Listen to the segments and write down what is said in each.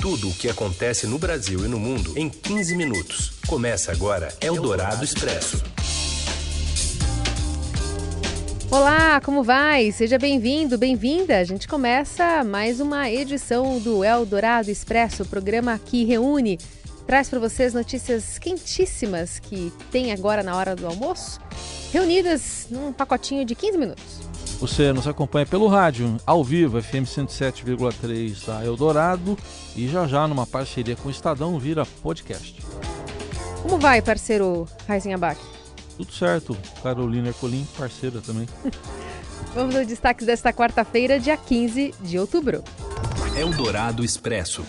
Tudo o que acontece no Brasil e no mundo em 15 minutos. Começa agora Eldorado Expresso. Olá, como vai? Seja bem-vindo, bem-vinda. A gente começa mais uma edição do Eldorado Expresso, programa que reúne, traz para vocês notícias quentíssimas que tem agora na hora do almoço, reunidas num pacotinho de 15 minutos. Você nos acompanha pelo rádio, ao vivo, FM 107,3 da Eldorado e já já numa parceria com o Estadão vira podcast. Como vai, parceiro Raizinha Abac? Tudo certo, Carolina Ercolim, parceira também. Vamos aos destaques desta quarta-feira, dia 15 de outubro. Eldorado Expresso.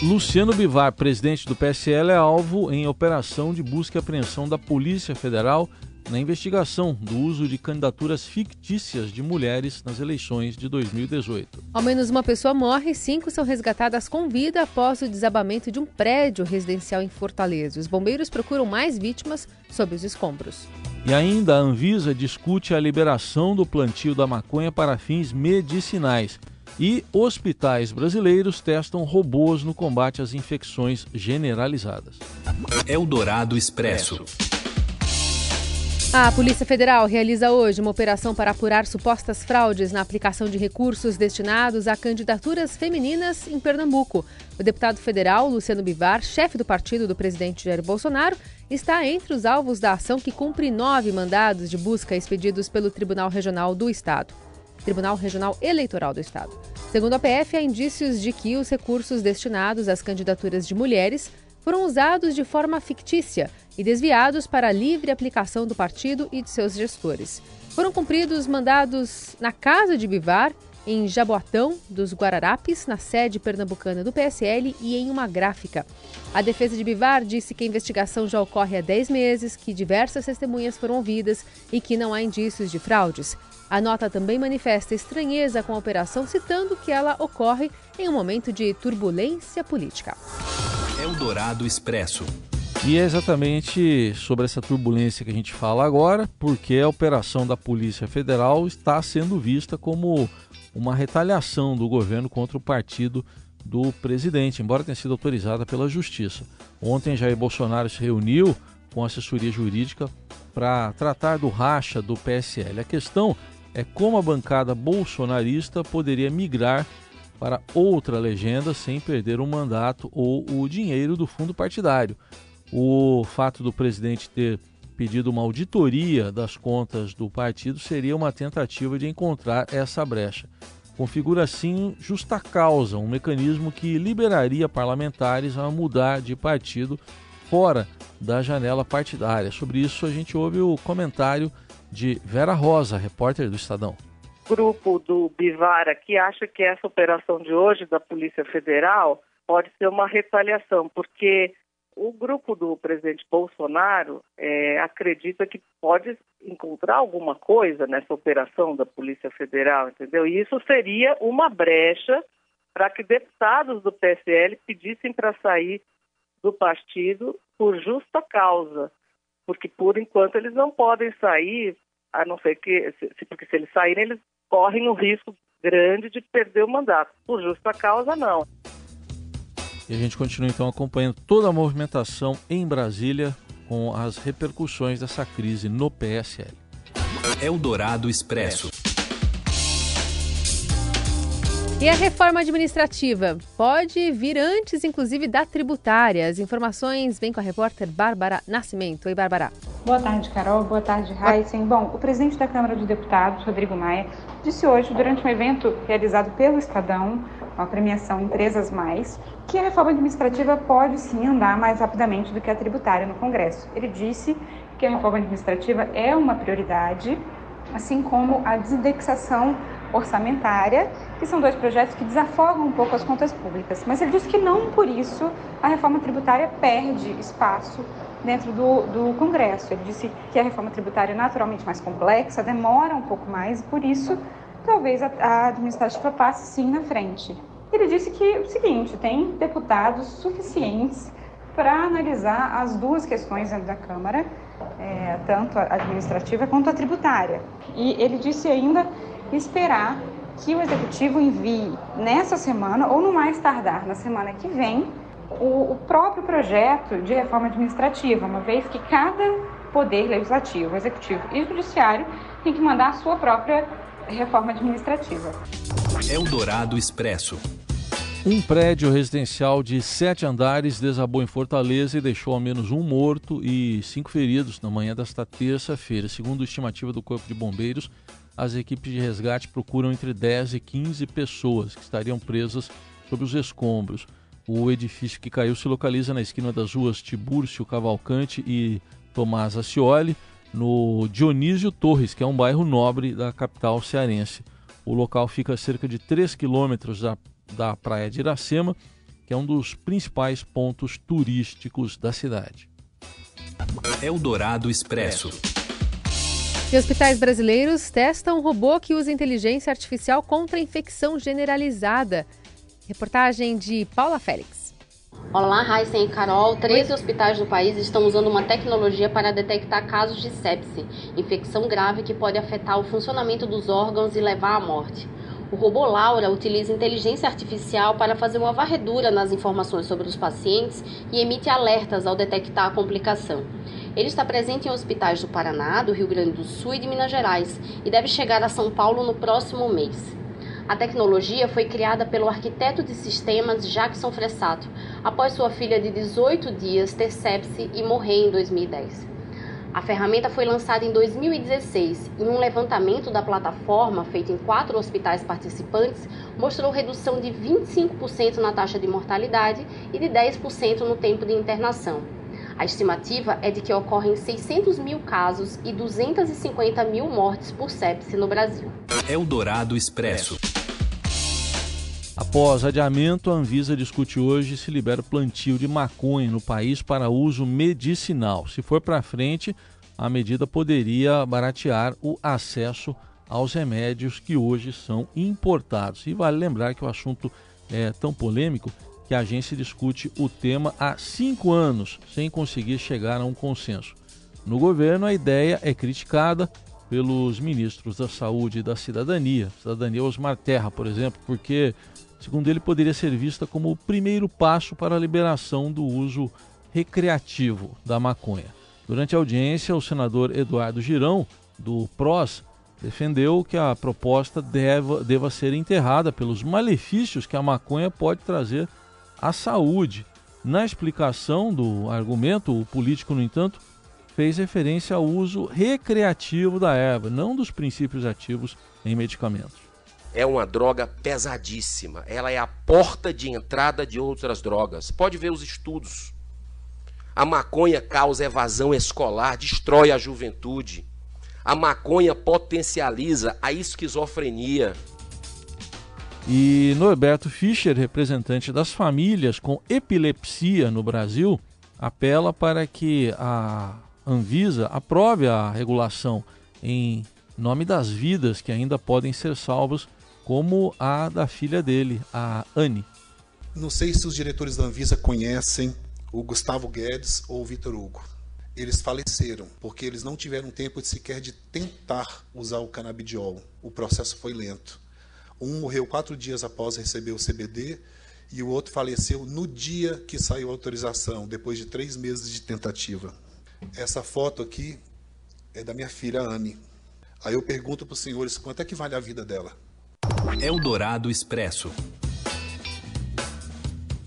Luciano Bivar, presidente do PSL, é alvo em operação de busca e apreensão da Polícia Federal na investigação do uso de candidaturas fictícias de mulheres nas eleições de 2018. Ao menos uma pessoa morre e cinco são resgatadas com vida após o desabamento de um prédio residencial em Fortaleza. Os bombeiros procuram mais vítimas sob os escombros. E ainda a Anvisa discute a liberação do plantio da maconha para fins medicinais. E hospitais brasileiros testam robôs no combate às infecções generalizadas. Eldorado Expresso. A Polícia Federal realiza hoje uma operação para apurar supostas fraudes na aplicação de recursos destinados a candidaturas femininas em Pernambuco. O deputado federal Luciano Bivar, chefe do partido do presidente Jair Bolsonaro, está entre os alvos da ação que cumpre nove mandados de busca expedidos pelo Tribunal Regional do Estado. Tribunal Regional Eleitoral do Estado. Segundo a PF, há indícios de que os recursos destinados às candidaturas de mulheres foram usados de forma fictícia e desviados para a livre aplicação do partido e de seus gestores. Foram cumpridos mandados na casa de Bivar, em Jaboatão dos Guararapes, na sede pernambucana do PSL e em uma gráfica. A defesa de Bivar disse que a investigação já ocorre há 10 meses, que diversas testemunhas foram ouvidas e que não há indícios de fraudes. A nota também manifesta estranheza com a operação, citando que ela ocorre em um momento de turbulência política. Eldorado Expresso. E é exatamente sobre essa turbulência que a gente fala agora, porque a operação da Polícia Federal está sendo vista como uma retaliação do governo contra o partido do presidente, embora tenha sido autorizada pela Justiça. Ontem, Jair Bolsonaro se reuniu com a assessoria jurídica para tratar do racha do PSL. A questão é como a bancada bolsonarista poderia migrar para outra legenda sem perder o mandato ou o dinheiro do fundo partidário. O fato do presidente ter pedido uma auditoria das contas do partido seria uma tentativa de encontrar essa brecha. Configura assim justa causa, um mecanismo que liberaria parlamentares a mudar de partido fora da janela partidária. Sobre isso, a gente ouve o comentário de Vera Rosa, repórter do Estadão grupo do Bivara que acha que essa operação de hoje da Polícia Federal pode ser uma retaliação, porque o grupo do presidente Bolsonaro é, acredita que pode encontrar alguma coisa nessa operação da Polícia Federal, entendeu? E isso seria uma brecha para que deputados do PSL pedissem para sair do partido por justa causa, porque por enquanto eles não podem sair, a não ser que, porque se eles saírem, eles correm o risco grande de perder o mandato. Por justa causa, não. E a gente continua então acompanhando toda a movimentação em Brasília com as repercussões dessa crise no PSL. Eldorado Expresso. E a reforma administrativa pode vir antes, inclusive, da tributária. As informações vêm com a repórter Bárbara Nascimento. Oi, Bárbara. Boa tarde, Carol. Boa tarde, Heisen. Bom, o presidente da Câmara de Deputados, Rodrigo Maia, disse hoje, durante um evento realizado pelo Estadão, uma premiação Empresas Mais, que a reforma administrativa pode sim andar mais rapidamente do que a tributária no Congresso. Ele disse que a reforma administrativa é uma prioridade, assim como a desindexação orçamentária, que são dois projetos que desafogam um pouco as contas públicas. Mas ele disse que não por isso a reforma tributária perde espaço dentro do, do Congresso. Ele disse que a reforma tributária é naturalmente mais complexa, demora um pouco mais, e por isso talvez a, a administrativa passe sim na frente. Ele disse que o seguinte, tem deputados suficientes para analisar as duas questões dentro da Câmara, é, tanto a administrativa quanto a tributária. E ele disse ainda esperar que o executivo envie nessa semana ou no mais tardar na semana que vem o, o próprio projeto de reforma administrativa, uma vez que cada poder legislativo, executivo e judiciário tem que mandar a sua própria reforma administrativa. Eldorado Expresso. Um prédio residencial de sete andares desabou em Fortaleza e deixou ao menos um morto e cinco feridos na manhã desta terça-feira. Segundo a estimativa do Corpo de Bombeiros, as equipes de resgate procuram entre 10 e 15 pessoas que estariam presas sob os escombros. O edifício que caiu se localiza na esquina das ruas Tibúrcio Cavalcante e Tomás Acioli, no Dionísio Torres, que é um bairro nobre da capital cearense. O local fica a cerca de 3 quilômetros da da Praia de Iracema, que é um dos principais pontos turísticos da cidade. Eldorado Expresso. E hospitais brasileiros testam um robô que usa inteligência artificial contra a infecção generalizada. Reportagem de Paula Félix. Olá, Raíssa e Carol. 13 hospitais do país estão usando uma tecnologia para detectar casos de sepse, infecção grave que pode afetar o funcionamento dos órgãos e levar à morte. O robô Laura utiliza inteligência artificial para fazer uma varredura nas informações sobre os pacientes e emite alertas ao detectar a complicação. Ele está presente em hospitais do Paraná, do Rio Grande do Sul e de Minas Gerais e deve chegar a São Paulo no próximo mês. A tecnologia foi criada pelo arquiteto de sistemas Jackson Fressato, após sua filha de 18 dias ter sepse e morrer em 2010. A ferramenta foi lançada em 2016 e um levantamento da plataforma feito em quatro hospitais participantes mostrou redução de 25% na taxa de mortalidade e de 10% no tempo de internação. A estimativa é de que ocorrem 600 mil casos e 250 mil mortes por sepse no Brasil. Eldorado Expresso. Após adiamento, a Anvisa discute hoje se libera plantio de maconha no país para uso medicinal. Se for para frente, a medida poderia baratear o acesso aos remédios que hoje são importados. E vale lembrar que o assunto é tão polêmico que a agência discute o tema há cinco anos sem conseguir chegar a um consenso. No governo, a ideia é criticada pelos ministros da Saúde e da Cidadania, Cidadania Osmar Terra, por exemplo, porque segundo ele, poderia ser vista como o primeiro passo para a liberação do uso recreativo da maconha. Durante a audiência, o senador Eduardo Girão, do PROS, defendeu que a proposta deva, deva ser enterrada pelos malefícios que a maconha pode trazer à saúde. Na explicação do argumento, o político, no entanto, fez referência ao uso recreativo da erva, não dos princípios ativos em medicamentos é uma droga pesadíssima. Ela é a porta de entrada de outras drogas. Pode ver os estudos. A maconha causa evasão escolar, destrói a juventude. A maconha potencializa a esquizofrenia. E Norberto Fischer, representante das famílias com epilepsia no Brasil, apela para que a Anvisa aprove a regulação em nome das vidas que ainda podem ser salvas como a da filha dele, a Anne. Não sei se os diretores da Anvisa conhecem o Gustavo Guedes ou o Vitor Hugo. Eles faleceram porque eles não tiveram tempo de sequer de tentar usar o canabidiol. O processo foi lento. Um morreu quatro dias após receber o CBD e o outro faleceu no dia que saiu a autorização, depois de três meses de tentativa. Essa foto aqui é da minha filha Anne. Aí eu pergunto para os senhores quanto é que vale a vida dela. Eldorado Expresso.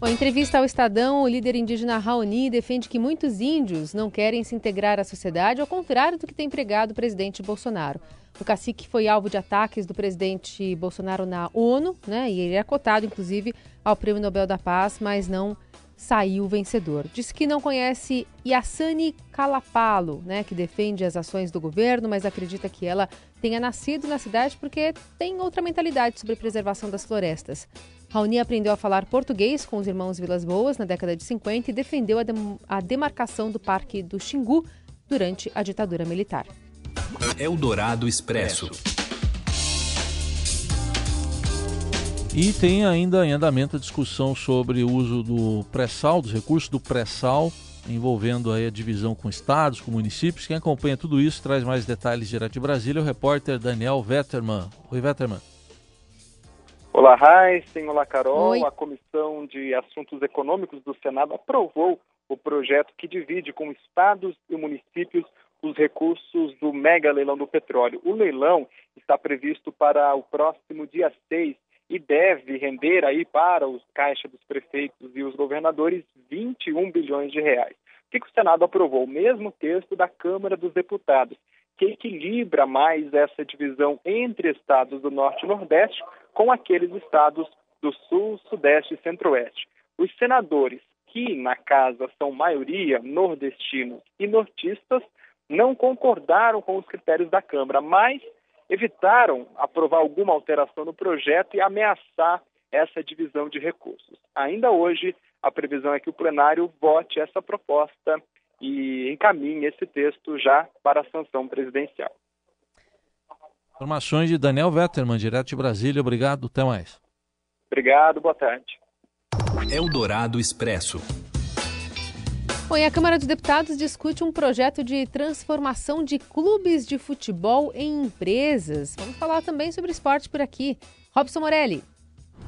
Em entrevista ao Estadão, o líder indígena Raoni defende que muitos índios não querem se integrar à sociedade, ao contrário do que tem pregado o presidente Bolsonaro. O cacique foi alvo de ataques do presidente Bolsonaro na ONU, né? E ele é cotado, inclusive, ao Prêmio Nobel da Paz, mas não saiu vencedor. Disse que não conhece Yassani Kalapalo, né, que defende as ações do governo, mas acredita que ela tenha nascido na cidade porque tem outra mentalidade sobre preservação das florestas. Raoni aprendeu a falar português com os irmãos Vilas Boas na década de 50 e defendeu a, dem a demarcação do Parque do Xingu durante a ditadura militar. Eldorado Expresso. E tem ainda em andamento a discussão sobre o uso do pré-sal, dos recursos do pré-sal, envolvendo aí a divisão com estados, com municípios. Quem acompanha tudo isso traz mais detalhes direto de Brasília, o repórter Daniel Vetterman. Oi, Vetterman. Olá, Heisen. Olá, Carol. Oi. A Comissão de Assuntos Econômicos do Senado aprovou o projeto que divide com estados e municípios os recursos do mega leilão do petróleo. O leilão está previsto para o próximo dia 6 e deve render aí para os caixas dos prefeitos e os governadores 21 bilhões de reais. O que, que o Senado aprovou? O mesmo texto da Câmara dos Deputados, que equilibra mais essa divisão entre estados do Norte e Nordeste com aqueles estados do Sul, Sudeste e Centro-Oeste. Os senadores, que na casa são maioria nordestinos e nortistas, não concordaram com os critérios da Câmara, mas evitaram aprovar alguma alteração no projeto e ameaçar essa divisão de recursos. Ainda hoje, a previsão é que o plenário vote essa proposta e encaminhe esse texto já para a sanção presidencial. Informações de Daniel Vetterman, direto de Brasília. Obrigado, até mais. Obrigado, boa tarde. Eldorado Expresso. Bom, e a Câmara dos Deputados discute um projeto de transformação de clubes de futebol em empresas. Vamos falar também sobre esporte por aqui. Robson Morelli.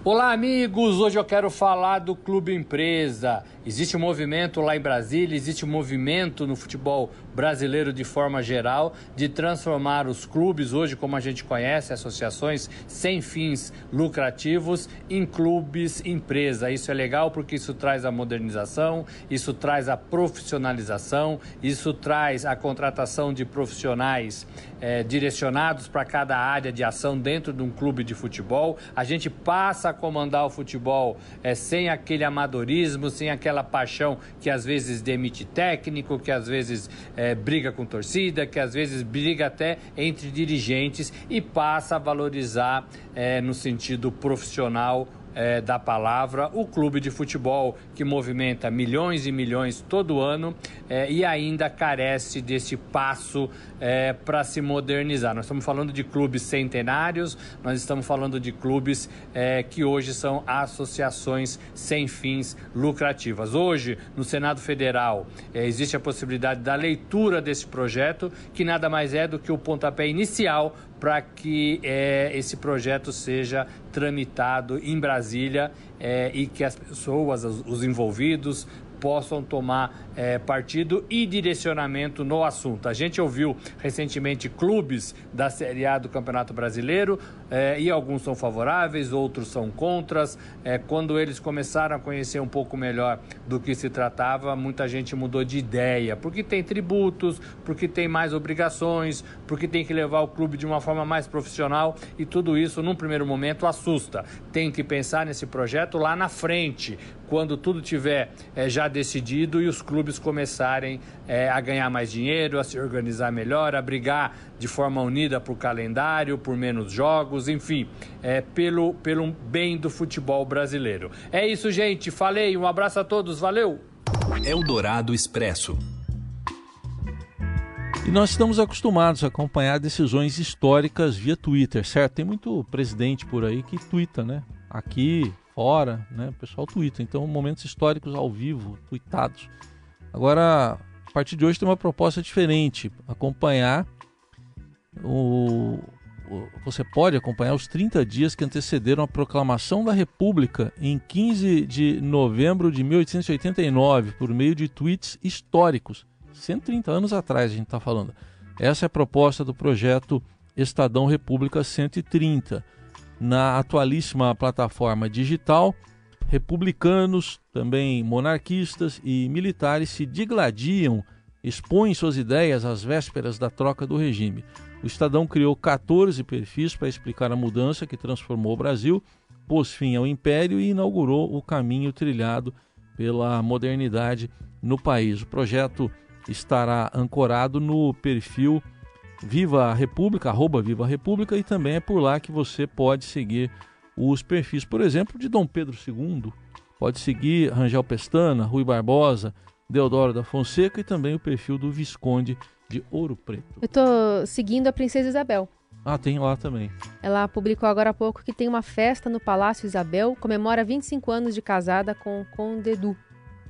Olá, amigos! Hoje eu quero falar do Clube Empresa. Existe um movimento lá em Brasília, existe um movimento no futebol brasileiro de forma geral de transformar os clubes, hoje como a gente conhece, associações sem fins lucrativos, em clubes empresa. Isso é legal porque isso traz a modernização, isso traz a profissionalização, isso traz a contratação de profissionais eh, direcionados para cada área de ação dentro de um clube de futebol. A gente passa a comandar o futebol eh, sem aquele amadorismo, sem aquela paixão que às vezes demite técnico, que às vezes é, briga com torcida, que às vezes briga até entre dirigentes e passa a valorizar é, no sentido profissional é, da palavra, o clube de futebol que movimenta milhões e milhões todo ano é, e ainda carece desse passo é, para se modernizar. Nós estamos falando de clubes centenários, nós estamos falando de clubes é, que hoje são associações sem fins lucrativas. Hoje, no Senado Federal, é, existe a possibilidade da leitura desse projeto, que nada mais é do que o pontapé inicial para que é, esse projeto seja tramitado em Brasília é, e que as pessoas, os, os envolvidos, possam tomar é, partido e direcionamento no assunto. A gente ouviu recentemente clubes da Série A do Campeonato Brasileiro é, e alguns são favoráveis, outros são contras. É, quando eles começaram a conhecer um pouco melhor do que se tratava, muita gente mudou de ideia, porque tem tributos, porque tem mais obrigações, porque tem que levar o clube de uma forma mais profissional e tudo isso, num primeiro momento, assusta. Tem que pensar nesse projeto lá na frente, quando tudo tiver é, já decidido e os clubes começarem é, a ganhar mais dinheiro, a se organizar melhor, a brigar de forma unida por calendário, por menos jogos, enfim, é, pelo, pelo bem do futebol brasileiro. É isso, gente. Falei, um abraço a todos, valeu! Eldorado Expresso. E nós estamos acostumados a acompanhar decisões históricas via Twitter, certo? Tem muito presidente por aí que twitta, né? Aqui, fora, né? O pessoal twitta. Então, momentos históricos ao vivo, tweetados. Agora, a partir de hoje tem uma proposta diferente. Acompanhar o, o, Você pode acompanhar os 30 dias que antecederam a proclamação da República em 15 de novembro de 1889, por meio de tweets históricos 130 anos atrás a gente está falando. Essa é a proposta do projeto Estadão República 130. Na atualíssima plataforma digital, republicanos, também monarquistas e militares se digladiam, expõem suas ideias às vésperas da troca do regime. O Estadão criou 14 perfis para explicar a mudança que transformou o Brasil, pôs fim ao império e inaugurou o caminho trilhado pela modernidade no país. O projeto estará ancorado no perfil Viva a República, arroba Viva a República, e também é por lá que você pode seguir os perfis, por exemplo, de Dom Pedro II, pode seguir Rangel Pestana, Rui Barbosa, Deodoro da Fonseca e também o perfil do Visconde de Ouro Preto. Eu estou seguindo a Princesa Isabel. Ah, tem lá também. Ela publicou agora há pouco que tem uma festa no Palácio Isabel, comemora 25 anos de casada com Conde Edu.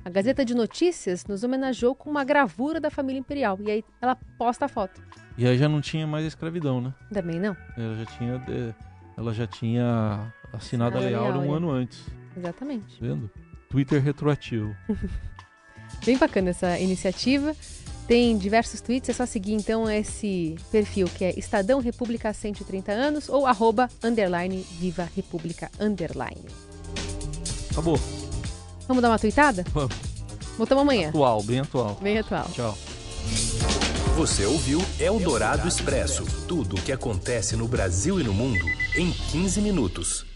A Gazeta de Notícias nos homenageou com uma gravura da família imperial. E aí ela posta a foto. E aí já não tinha mais escravidão, né? Também não. Ela já tinha, ela já tinha Assinada Lei Áurea um ano antes. Exatamente. Tá vendo? Twitter retroativo. Bem bacana essa iniciativa. Tem diversos tweets, é só seguir então esse perfil que é Estadão República 130 anos ou arroba underline Viva República underline. Acabou. Vamos dar uma tweetada? Vamos. Voltamos amanhã. Atual, bem atual. Bem atual. Tchau. Você ouviu Eldorado Expresso tudo o que acontece no Brasil e no mundo em 15 minutos.